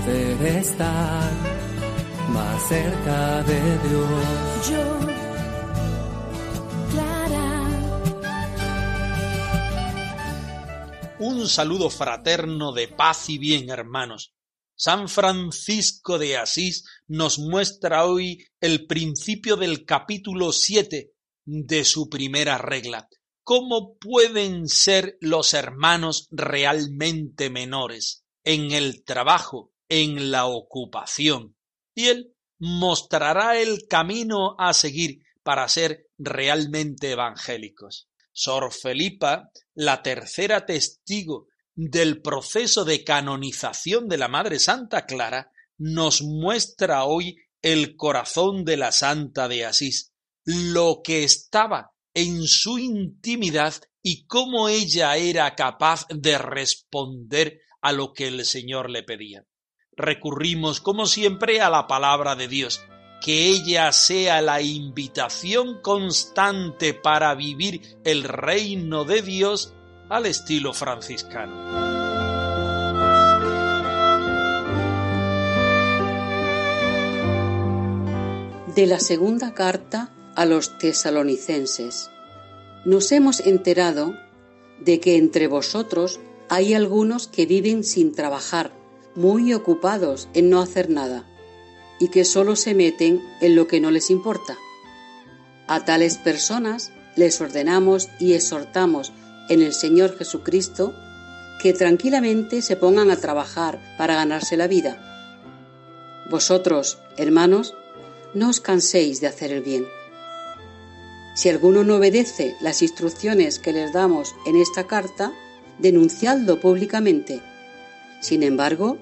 poder estar más cerca de Dios. Yo, Clara, Un saludo fraterno de paz y bien, hermanos. San Francisco de Asís nos muestra hoy el principio del capítulo 7 de su primera regla. ¿Cómo pueden ser los hermanos realmente menores en el trabajo, en la ocupación? Y él mostrará el camino a seguir para ser realmente evangélicos. Sor Felipa, la tercera testigo del proceso de canonización de la Madre Santa Clara, nos muestra hoy el corazón de la Santa de Asís, lo que estaba en su intimidad y cómo ella era capaz de responder a lo que el Señor le pedía. Recurrimos, como siempre, a la palabra de Dios, que ella sea la invitación constante para vivir el reino de Dios al estilo franciscano. De la segunda carta a los tesalonicenses. Nos hemos enterado de que entre vosotros hay algunos que viven sin trabajar, muy ocupados en no hacer nada, y que solo se meten en lo que no les importa. A tales personas les ordenamos y exhortamos en el Señor Jesucristo que tranquilamente se pongan a trabajar para ganarse la vida. Vosotros, hermanos, no os canséis de hacer el bien. Si alguno no obedece las instrucciones que les damos en esta carta, denunciadlo públicamente. Sin embargo,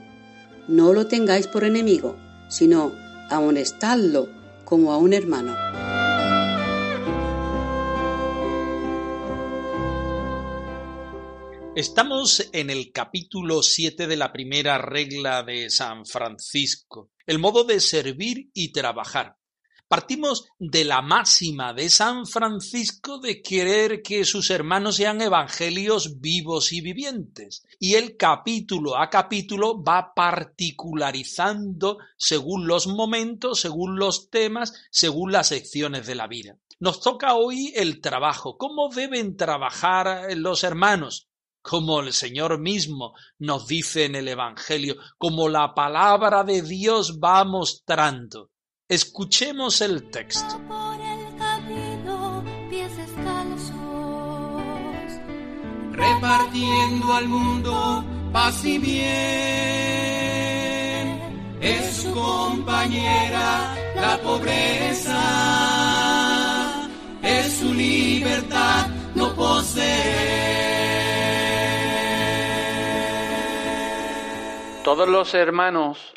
no lo tengáis por enemigo, sino amonestadlo como a un hermano. Estamos en el capítulo 7 de la primera regla de San Francisco, el modo de servir y trabajar. Partimos de la máxima de San Francisco de querer que sus hermanos sean evangelios vivos y vivientes. Y el capítulo a capítulo va particularizando según los momentos, según los temas, según las secciones de la vida. Nos toca hoy el trabajo. ¿Cómo deben trabajar los hermanos? como el Señor mismo nos dice en el Evangelio, como la palabra de Dios va mostrando. Escuchemos el texto. por el camino, pies descalzos. repartiendo al mundo paz y bien. Es su compañera la pobreza, es su libertad no poseer. Todos los hermanos,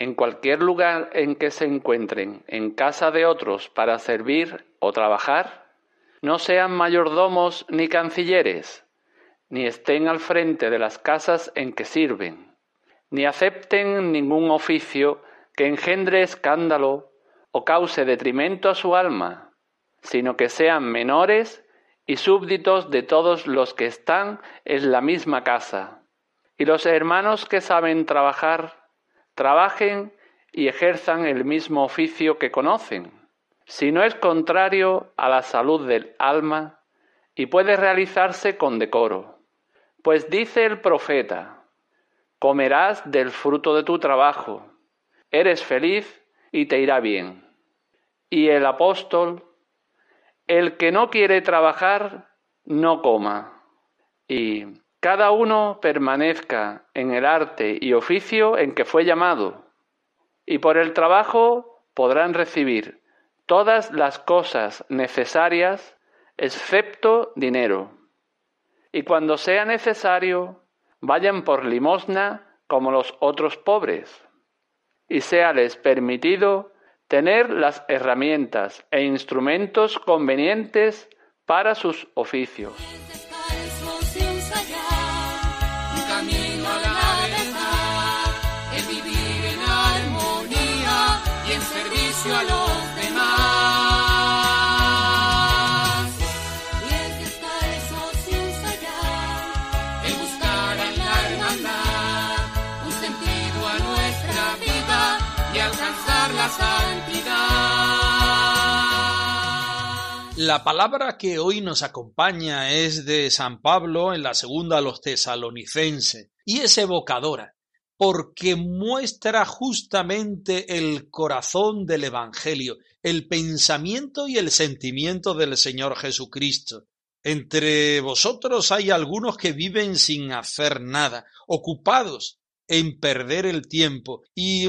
en cualquier lugar en que se encuentren, en casa de otros para servir o trabajar, no sean mayordomos ni cancilleres, ni estén al frente de las casas en que sirven, ni acepten ningún oficio que engendre escándalo o cause detrimento a su alma, sino que sean menores y súbditos de todos los que están en la misma casa. Y los hermanos que saben trabajar, trabajen y ejerzan el mismo oficio que conocen, si no es contrario a la salud del alma y puede realizarse con decoro. Pues dice el profeta, comerás del fruto de tu trabajo, eres feliz y te irá bien. Y el apóstol, el que no quiere trabajar, no coma. Y cada uno permanezca en el arte y oficio en que fue llamado, y por el trabajo podrán recibir todas las cosas necesarias excepto dinero. y cuando sea necesario, vayan por limosna como los otros pobres, y séales permitido tener las herramientas e instrumentos convenientes para sus oficios. La palabra que hoy nos acompaña es de San Pablo en la segunda a los tesalonicenses y es evocadora porque muestra justamente el corazón del Evangelio, el pensamiento y el sentimiento del Señor Jesucristo. Entre vosotros hay algunos que viven sin hacer nada, ocupados en perder el tiempo y,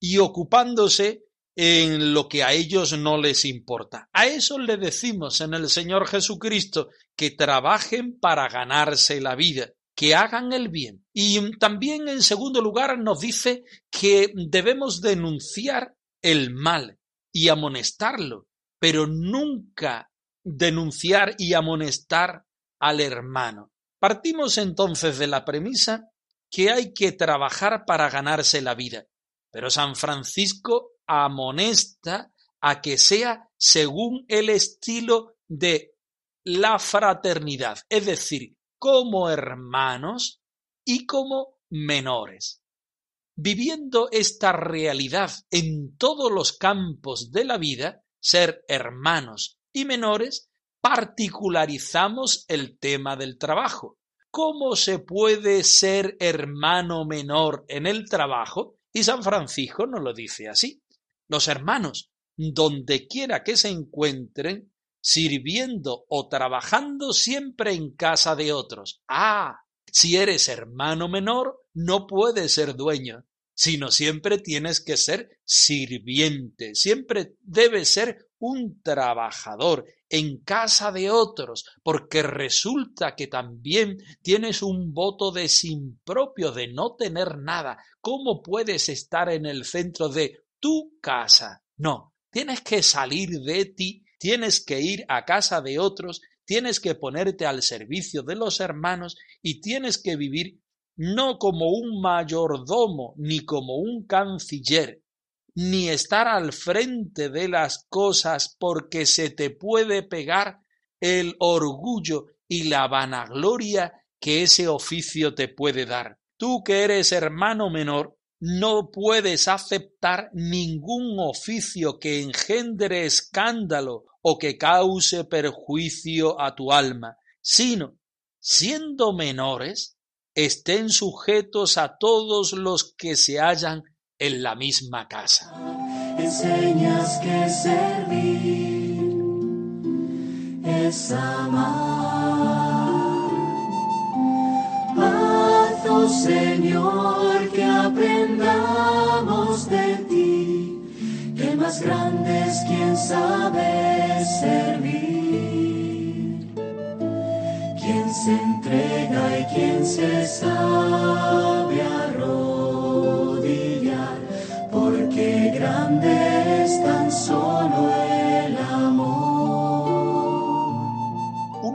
y ocupándose en lo que a ellos no les importa. A eso le decimos en el Señor Jesucristo que trabajen para ganarse la vida, que hagan el bien. Y también en segundo lugar nos dice que debemos denunciar el mal y amonestarlo, pero nunca denunciar y amonestar al hermano. Partimos entonces de la premisa que hay que trabajar para ganarse la vida, pero San Francisco amonesta a que sea según el estilo de la fraternidad, es decir, como hermanos y como menores. Viviendo esta realidad en todos los campos de la vida, ser hermanos y menores, particularizamos el tema del trabajo. ¿Cómo se puede ser hermano menor en el trabajo? Y San Francisco nos lo dice así. Los hermanos, donde quiera que se encuentren, sirviendo o trabajando siempre en casa de otros. Ah, si eres hermano menor, no puedes ser dueño, sino siempre tienes que ser sirviente, siempre debes ser un trabajador en casa de otros, porque resulta que también tienes un voto de sin propio, de no tener nada. ¿Cómo puedes estar en el centro de tu casa? No, tienes que salir de ti, tienes que ir a casa de otros, tienes que ponerte al servicio de los hermanos y tienes que vivir no como un mayordomo ni como un canciller, ni estar al frente de las cosas porque se te puede pegar el orgullo y la vanagloria que ese oficio te puede dar. Tú que eres hermano menor, no puedes aceptar ningún oficio que engendre escándalo o que cause perjuicio a tu alma, sino, siendo menores, estén sujetos a todos los que se hallan en la misma casa. Enseñas que. Señor, que aprendamos de ti, que más grande es quien sabe servir, quien se entrega y quien se sabe arrodillar, porque grande es tan solo el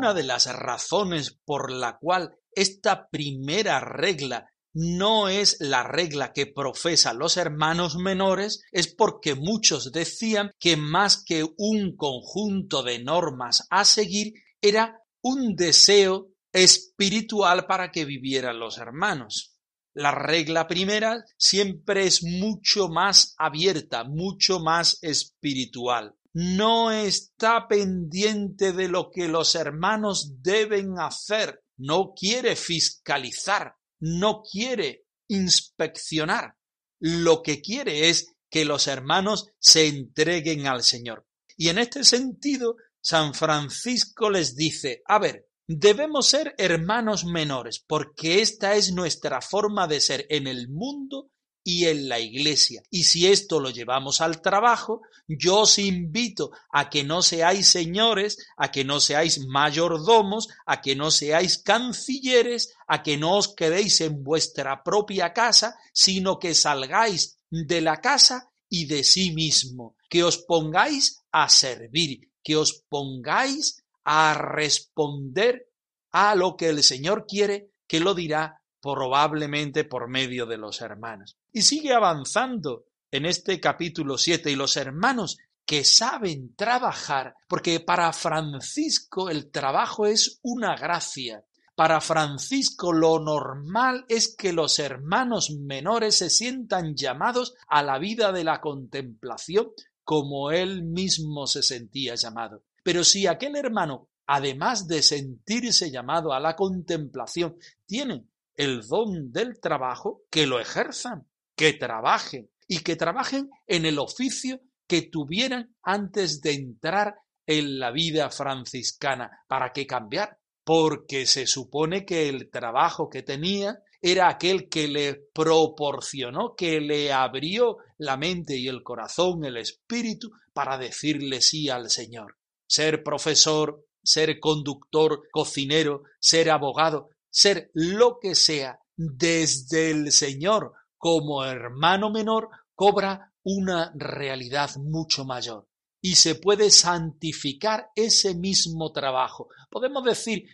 Una de las razones por la cual esta primera regla no es la regla que profesan los hermanos menores, es porque muchos decían que más que un conjunto de normas a seguir, era un deseo espiritual para que vivieran los hermanos. La regla primera siempre es mucho más abierta, mucho más espiritual. No está pendiente de lo que los hermanos deben hacer, no quiere fiscalizar, no quiere inspeccionar. Lo que quiere es que los hermanos se entreguen al Señor. Y en este sentido, San Francisco les dice, a ver, debemos ser hermanos menores, porque esta es nuestra forma de ser en el mundo y en la iglesia. Y si esto lo llevamos al trabajo, yo os invito a que no seáis señores, a que no seáis mayordomos, a que no seáis cancilleres, a que no os quedéis en vuestra propia casa, sino que salgáis de la casa y de sí mismo, que os pongáis a servir, que os pongáis a responder a lo que el Señor quiere, que lo dirá probablemente por medio de los hermanos. Y sigue avanzando en este capítulo 7 y los hermanos que saben trabajar, porque para Francisco el trabajo es una gracia. Para Francisco lo normal es que los hermanos menores se sientan llamados a la vida de la contemplación como él mismo se sentía llamado. Pero si aquel hermano, además de sentirse llamado a la contemplación, tiene el don del trabajo, que lo ejerzan, que trabajen y que trabajen en el oficio que tuvieran antes de entrar en la vida franciscana. ¿Para qué cambiar? Porque se supone que el trabajo que tenía era aquel que le proporcionó, que le abrió la mente y el corazón, el espíritu, para decirle sí al Señor. Ser profesor, ser conductor, cocinero, ser abogado, ser lo que sea desde el Señor como hermano menor cobra una realidad mucho mayor y se puede santificar ese mismo trabajo. Podemos decir,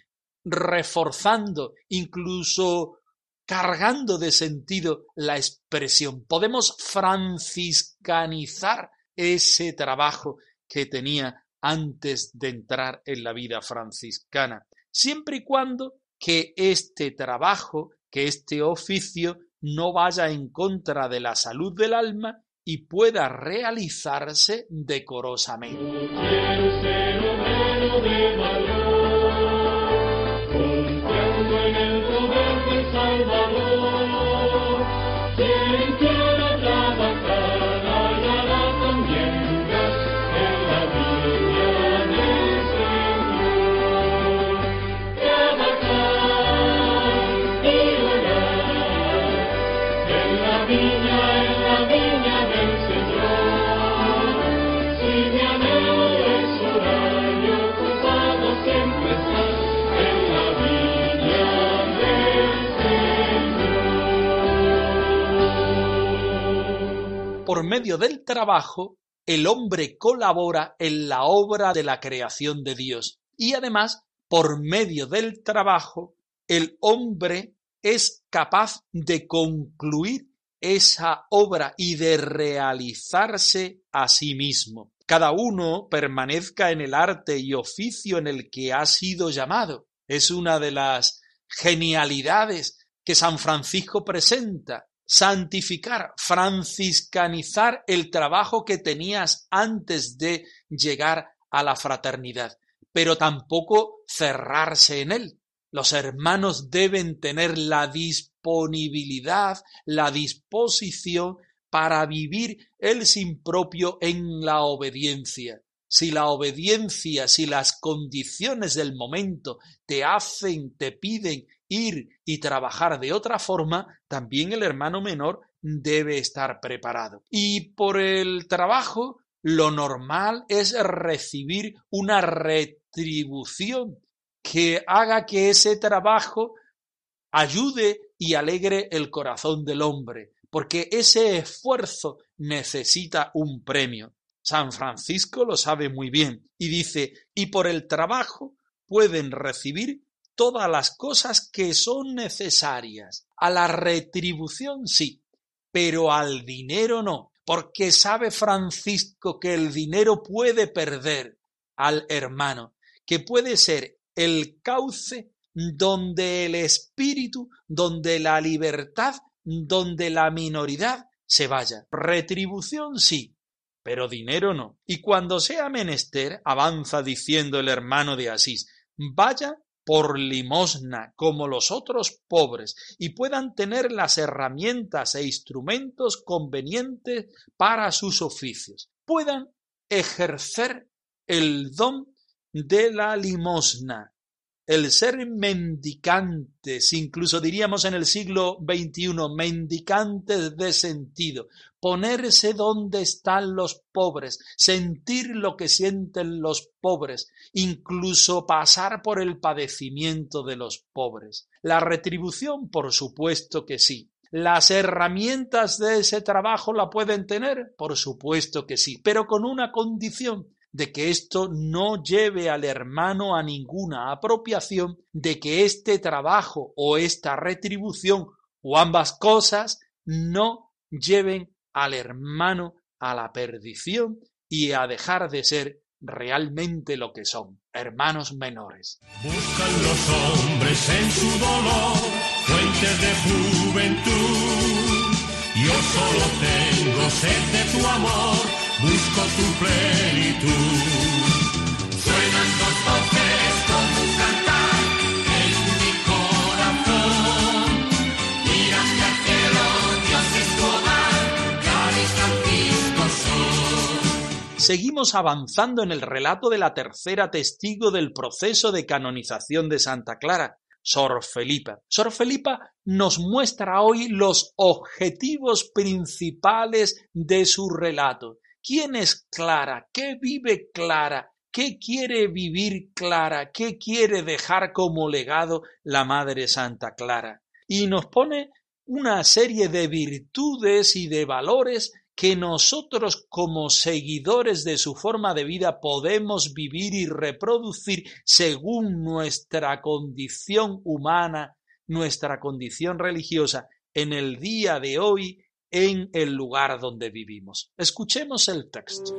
reforzando, incluso cargando de sentido la expresión. Podemos franciscanizar ese trabajo que tenía antes de entrar en la vida franciscana, siempre y cuando que este trabajo, que este oficio no vaya en contra de la salud del alma y pueda realizarse decorosamente. Por medio del trabajo, el hombre colabora en la obra de la creación de Dios. Y además, por medio del trabajo, el hombre es capaz de concluir esa obra y de realizarse a sí mismo. Cada uno permanezca en el arte y oficio en el que ha sido llamado. Es una de las genialidades que San Francisco presenta santificar, franciscanizar el trabajo que tenías antes de llegar a la fraternidad, pero tampoco cerrarse en él. Los hermanos deben tener la disponibilidad, la disposición para vivir el sin propio en la obediencia. Si la obediencia, si las condiciones del momento te hacen, te piden ir y trabajar de otra forma, también el hermano menor debe estar preparado. Y por el trabajo, lo normal es recibir una retribución que haga que ese trabajo ayude y alegre el corazón del hombre, porque ese esfuerzo necesita un premio. San Francisco lo sabe muy bien y dice, y por el trabajo pueden recibir todas las cosas que son necesarias. A la retribución sí, pero al dinero no, porque sabe Francisco que el dinero puede perder al hermano, que puede ser el cauce donde el espíritu, donde la libertad, donde la minoridad se vaya. Retribución sí, pero dinero no. Y cuando sea menester, avanza diciendo el hermano de Asís, vaya por limosna como los otros pobres y puedan tener las herramientas e instrumentos convenientes para sus oficios, puedan ejercer el don de la limosna, el ser mendicantes, incluso diríamos en el siglo XXI, mendicantes de sentido, ponerse donde están los pobres, sentir lo que sienten los pobres, incluso pasar por el padecimiento de los pobres. La retribución, por supuesto que sí. ¿Las herramientas de ese trabajo la pueden tener? Por supuesto que sí, pero con una condición, de que esto no lleve al hermano a ninguna apropiación, de que este trabajo o esta retribución o ambas cosas no lleven al hermano a la perdición y a dejar de ser realmente lo que son, hermanos menores. Buscan los hombres en su dolor fuentes de juventud. Yo solo tengo sed de tu amor busco tu plenitud. Seguimos avanzando en el relato de la tercera testigo del proceso de canonización de Santa Clara, Sor Felipa. Sor Felipa nos muestra hoy los objetivos principales de su relato ¿Quién es Clara? ¿Qué vive Clara? ¿Qué quiere vivir Clara? ¿Qué quiere dejar como legado la Madre Santa Clara? Y nos pone una serie de virtudes y de valores que nosotros como seguidores de su forma de vida podemos vivir y reproducir según nuestra condición humana, nuestra condición religiosa en el día de hoy en el lugar donde vivimos. Escuchemos el texto.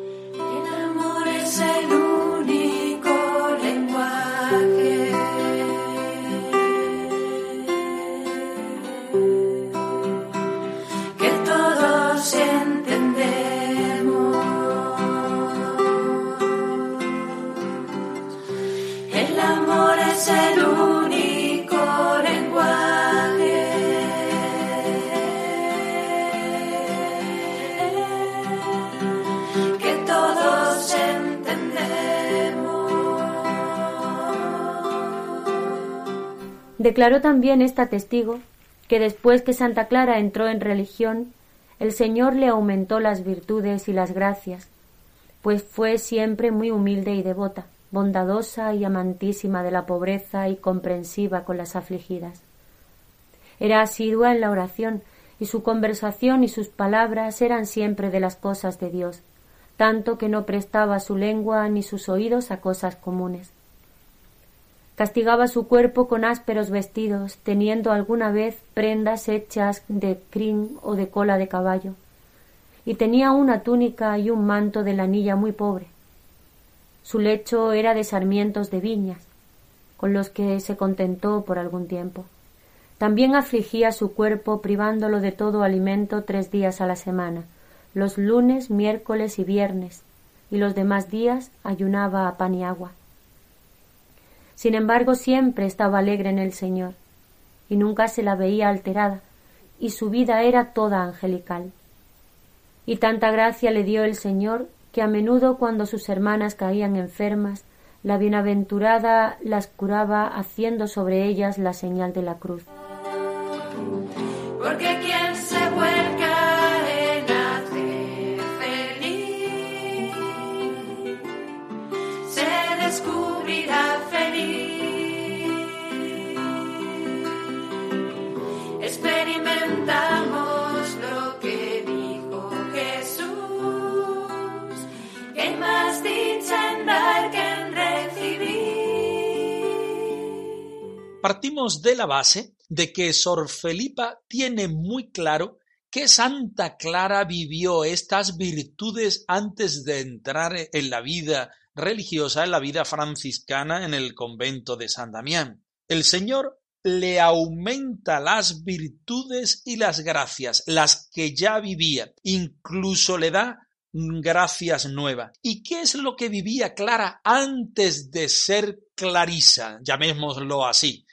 Declaró también esta testigo que después que Santa Clara entró en religión, el Señor le aumentó las virtudes y las gracias, pues fue siempre muy humilde y devota, bondadosa y amantísima de la pobreza y comprensiva con las afligidas. Era asidua en la oración, y su conversación y sus palabras eran siempre de las cosas de Dios, tanto que no prestaba su lengua ni sus oídos a cosas comunes. Castigaba su cuerpo con ásperos vestidos, teniendo alguna vez prendas hechas de crin o de cola de caballo, y tenía una túnica y un manto de lanilla muy pobre. Su lecho era de sarmientos de viñas, con los que se contentó por algún tiempo. También afligía su cuerpo privándolo de todo alimento tres días a la semana, los lunes, miércoles y viernes, y los demás días ayunaba a pan y agua. Sin embargo, siempre estaba alegre en el Señor, y nunca se la veía alterada, y su vida era toda angelical. Y tanta gracia le dio el Señor que a menudo cuando sus hermanas caían enfermas, la bienaventurada las curaba haciendo sobre ellas la señal de la cruz. Partimos de la base de que Sor Felipa tiene muy claro que Santa Clara vivió estas virtudes antes de entrar en la vida religiosa, en la vida franciscana en el convento de San Damián. El Señor le aumenta las virtudes y las gracias, las que ya vivía, incluso le da gracias nuevas. ¿Y qué es lo que vivía Clara antes de ser Clarisa, llamémoslo así,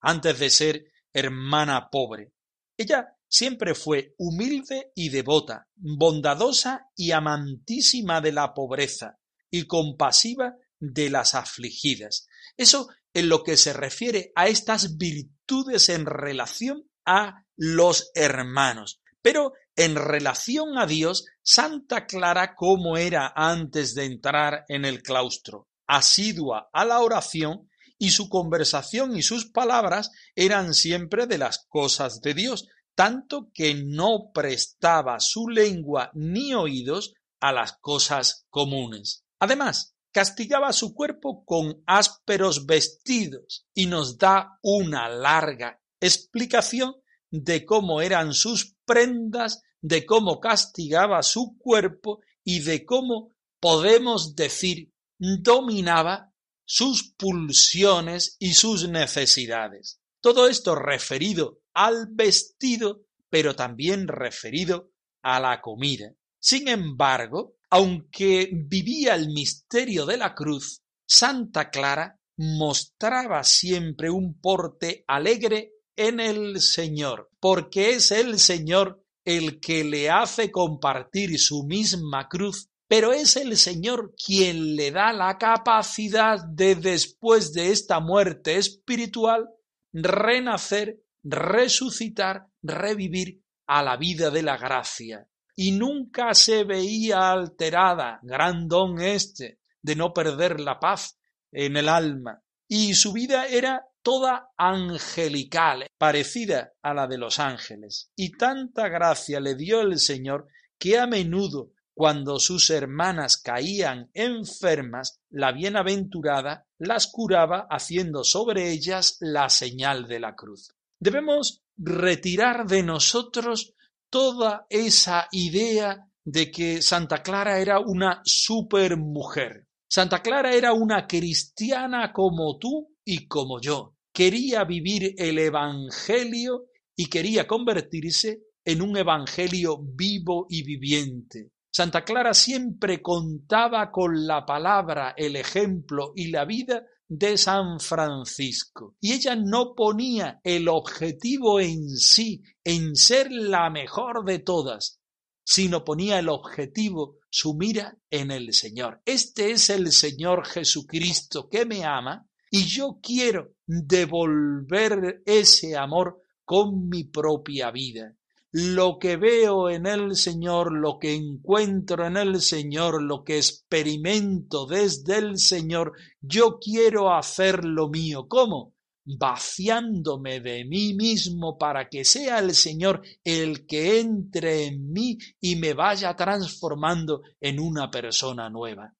antes de ser hermana pobre? Ella siempre fue humilde y devota, bondadosa y amantísima de la pobreza, y compasiva de las afligidas. Eso en lo que se refiere a estas virtudes en relación a los hermanos. Pero en relación a Dios, Santa Clara, como era antes de entrar en el claustro, asidua a la oración, y su conversación y sus palabras eran siempre de las cosas de Dios, tanto que no prestaba su lengua ni oídos a las cosas comunes. Además, castigaba su cuerpo con ásperos vestidos y nos da una larga explicación de cómo eran sus prendas, de cómo castigaba su cuerpo y de cómo podemos decir dominaba sus pulsiones y sus necesidades. Todo esto referido al vestido, pero también referido a la comida. Sin embargo, aunque vivía el misterio de la cruz, Santa Clara mostraba siempre un porte alegre en el Señor, porque es el Señor el que le hace compartir su misma cruz, pero es el Señor quien le da la capacidad de después de esta muerte espiritual renacer, resucitar, revivir a la vida de la gracia. Y nunca se veía alterada, gran don este, de no perder la paz en el alma. Y su vida era toda angelical, parecida a la de los ángeles. Y tanta gracia le dio el Señor que a menudo, cuando sus hermanas caían enfermas, la bienaventurada las curaba haciendo sobre ellas la señal de la cruz. Debemos retirar de nosotros toda esa idea de que Santa Clara era una supermujer. Santa Clara era una cristiana como tú y como yo. Quería vivir el Evangelio y quería convertirse en un Evangelio vivo y viviente. Santa Clara siempre contaba con la palabra, el ejemplo y la vida de San Francisco. Y ella no ponía el objetivo en sí, en ser la mejor de todas, sino ponía el objetivo, su mira en el Señor. Este es el Señor Jesucristo que me ama y yo quiero devolver ese amor con mi propia vida. Lo que veo en el Señor, lo que encuentro en el Señor, lo que experimento desde el Señor, yo quiero hacer lo mío. ¿Cómo? vaciándome de mí mismo para que sea el Señor el que entre en mí y me vaya transformando en una persona nueva.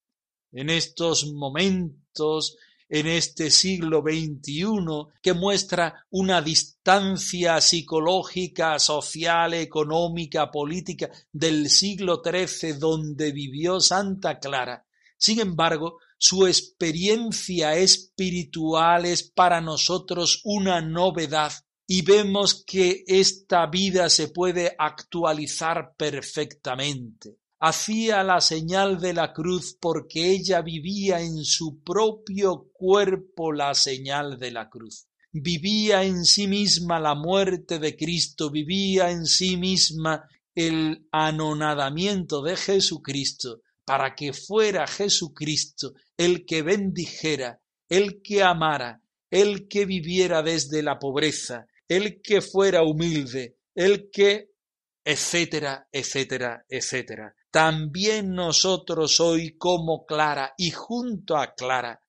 En estos momentos en este siglo XXI que muestra una distancia psicológica, social, económica, política del siglo XIII donde vivió Santa Clara. Sin embargo, su experiencia espiritual es para nosotros una novedad y vemos que esta vida se puede actualizar perfectamente hacía la señal de la cruz porque ella vivía en su propio cuerpo la señal de la cruz. Vivía en sí misma la muerte de Cristo, vivía en sí misma el anonadamiento de Jesucristo, para que fuera Jesucristo el que bendijera, el que amara, el que viviera desde la pobreza, el que fuera humilde, el que etcétera, etcétera, etcétera también nosotros hoy como Clara y junto a Clara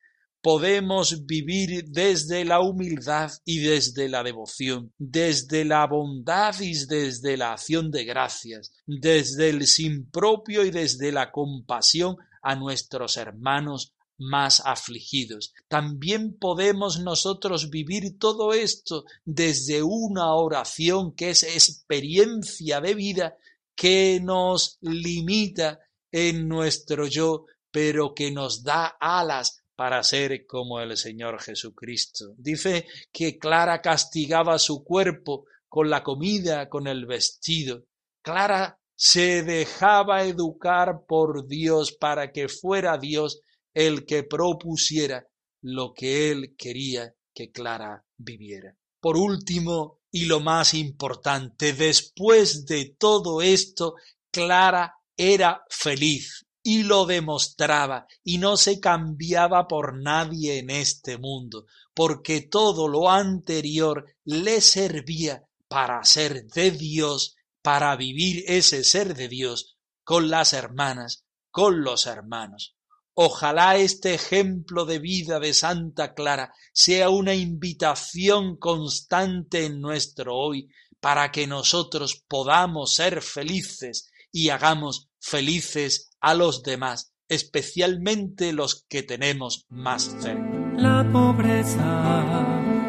podemos vivir desde la humildad y desde la devoción, desde la bondad y desde la acción de gracias, desde el sin propio y desde la compasión a nuestros hermanos más afligidos. También podemos nosotros vivir todo esto desde una oración que es experiencia de vida que nos limita en nuestro yo, pero que nos da alas para ser como el Señor Jesucristo. Dice que Clara castigaba su cuerpo con la comida, con el vestido. Clara se dejaba educar por Dios para que fuera Dios el que propusiera lo que él quería que Clara viviera. Por último, y lo más importante, después de todo esto, Clara era feliz. y lo demostraba y no se cambiaba por nadie en este mundo, porque todo lo anterior le servía para ser de Dios, para vivir ese ser de Dios con las hermanas, con los hermanos. Ojalá este ejemplo de vida de Santa Clara sea una invitación constante en nuestro hoy para que nosotros podamos ser felices y hagamos felices a los demás, especialmente los que tenemos más fe. La pobreza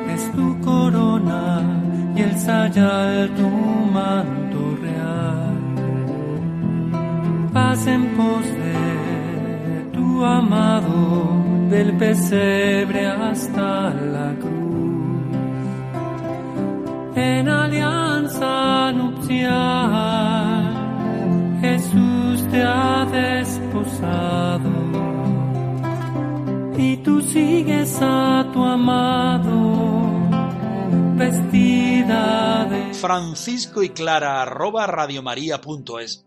es tu corona y el sayal tu manto real. Paz en amado, del pesebre hasta la cruz. En alianza nupcial Jesús te ha desposado y tú sigues a tu amado vestida de Francisco y Clara arroba radiomaria.es